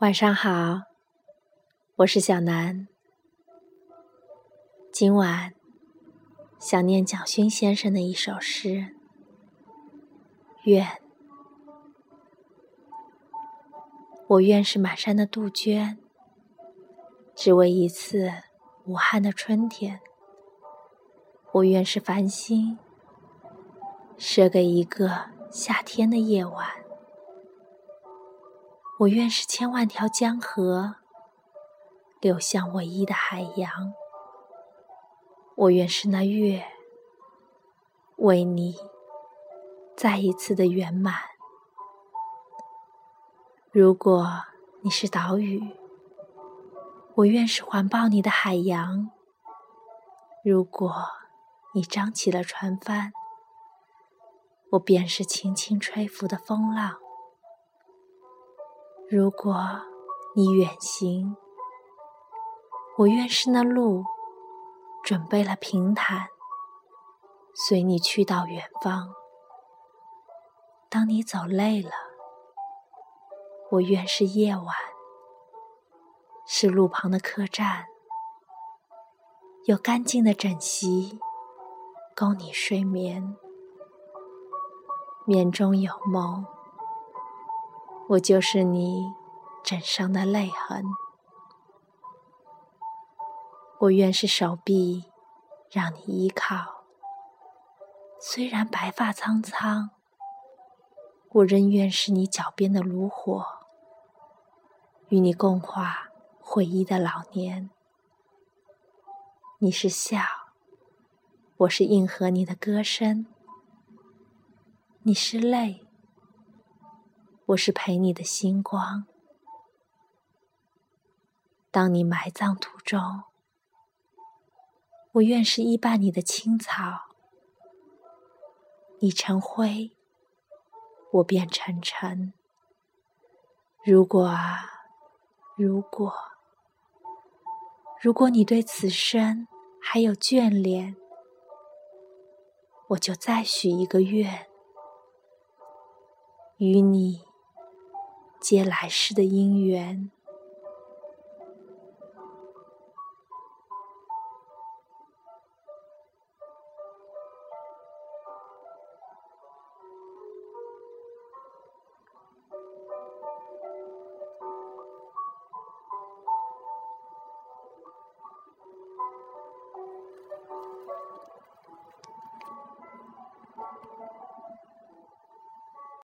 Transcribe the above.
晚上好，我是小南。今晚想念蒋勋先生的一首诗《愿》。我愿是满山的杜鹃，只为一次武汉的春天。我愿是繁星，射给一个夏天的夜晚。我愿是千万条江河，流向唯一的海洋。我愿是那月，为你再一次的圆满。如果你是岛屿，我愿是环抱你的海洋。如果你张起了船帆，我便是轻轻吹拂的风浪。如果你远行，我愿是那路，准备了平坦，随你去到远方。当你走累了，我愿是夜晚，是路旁的客栈，有干净的枕席，供你睡眠，眠中有梦。我就是你枕上的泪痕，我愿是手臂让你依靠。虽然白发苍苍，我仍愿是你脚边的炉火，与你共话回忆的老年。你是笑，我是应和你的歌声；你是泪。我是陪你的星光，当你埋葬途中，我愿是依伴你的青草。你成灰，我便成尘。如果啊，如果，如果你对此生还有眷恋，我就再许一个愿，与你。接来世的姻缘。